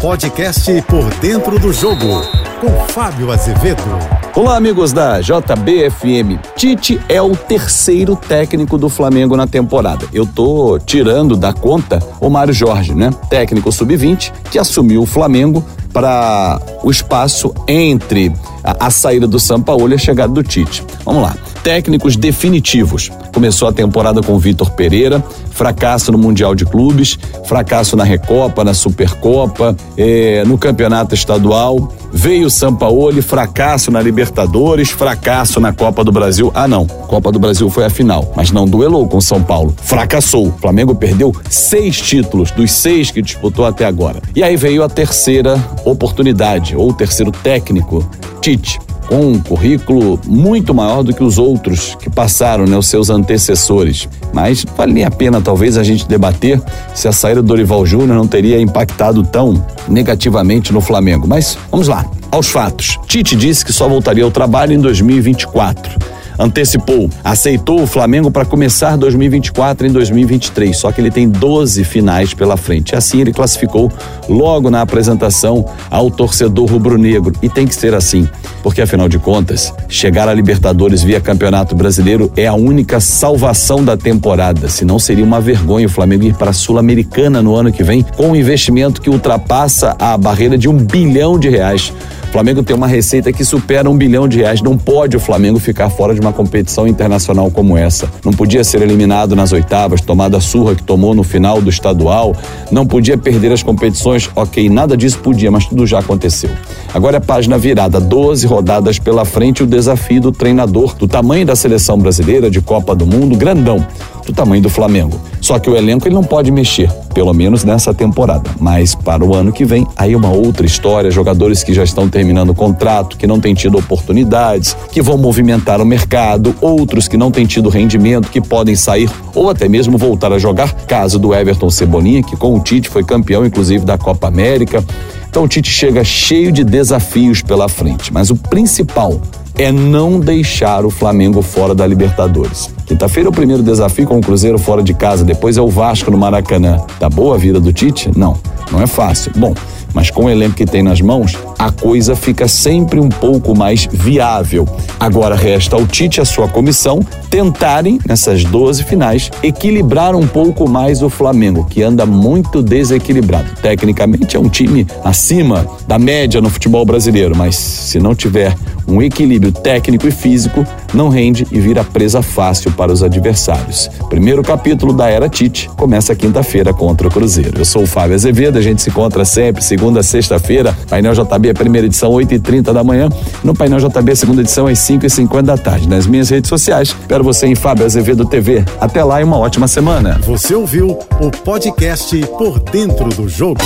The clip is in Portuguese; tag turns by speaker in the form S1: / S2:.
S1: podcast Por Dentro do Jogo, com Fábio Azevedo.
S2: Olá, amigos da JBFM. Tite é o terceiro técnico do Flamengo na temporada. Eu tô tirando da conta o Mário Jorge, né? Técnico sub-20, que assumiu o Flamengo para o espaço entre a, a saída do Sampaoli e a chegada do Tite. Vamos lá. Técnicos definitivos. Começou a temporada com Vitor Pereira, fracasso no Mundial de Clubes, fracasso na Recopa, na Supercopa, eh, no Campeonato Estadual. Veio o Sampaoli, fracasso na Libertadores, fracasso na Copa do Brasil. Ah, não. Copa do Brasil foi a final, mas não duelou com São Paulo. Fracassou. O Flamengo perdeu seis títulos dos seis que disputou até agora. E aí veio a terceira oportunidade, ou terceiro técnico, Tite com um currículo muito maior do que os outros que passaram, né, os seus antecessores. Mas vale a pena talvez a gente debater se a saída do Dorival Júnior não teria impactado tão negativamente no Flamengo. Mas vamos lá, aos fatos. Tite disse que só voltaria ao trabalho em 2024 antecipou, aceitou o Flamengo para começar 2024 em 2023, só que ele tem 12 finais pela frente. Assim ele classificou logo na apresentação ao torcedor rubro-negro e tem que ser assim, porque afinal de contas, chegar a Libertadores via Campeonato Brasileiro é a única salvação da temporada, senão seria uma vergonha o Flamengo ir para a Sul-Americana no ano que vem com um investimento que ultrapassa a barreira de um bilhão de reais. Flamengo tem uma receita que supera um bilhão de reais. Não pode o Flamengo ficar fora de uma competição internacional como essa. Não podia ser eliminado nas oitavas, tomado a surra que tomou no final do estadual. Não podia perder as competições. Ok, nada disso podia, mas tudo já aconteceu. Agora é página virada, 12 rodadas pela frente, o desafio do treinador, do tamanho da seleção brasileira, de Copa do Mundo, grandão do tamanho do Flamengo. Só que o elenco ele não pode mexer, pelo menos nessa temporada. Mas para o ano que vem, aí uma outra história, jogadores que já estão terminando o contrato, que não têm tido oportunidades, que vão movimentar o mercado, outros que não têm tido rendimento, que podem sair ou até mesmo voltar a jogar, caso do Everton Cebolinha, que com o Tite foi campeão inclusive da Copa América. Então o Tite chega cheio de desafios pela frente, mas o principal é não deixar o Flamengo fora da Libertadores. Quinta-feira é o primeiro desafio com o Cruzeiro fora de casa, depois é o Vasco no Maracanã. Tá boa a vida do Tite? Não, não é fácil. Bom, mas com o elenco que tem nas mãos, a coisa fica sempre um pouco mais viável. Agora resta ao Tite e a sua comissão tentarem, nessas 12 finais, equilibrar um pouco mais o Flamengo, que anda muito desequilibrado. Tecnicamente é um time acima da média no futebol brasileiro, mas se não tiver um equilíbrio técnico e físico, não rende e vira presa fácil para os adversários. Primeiro capítulo da Era Tite começa quinta-feira contra o Cruzeiro. Eu sou o Fábio Azevedo, a gente se encontra sempre segunda sexta-feira, painel JB, primeira edição, 8h30 da manhã, no painel JB, segunda edição, às 5h50 da tarde. Nas minhas redes sociais, espero você em Fábio Azevedo TV. Até lá e uma ótima semana.
S1: Você ouviu o podcast Por Dentro do Jogo.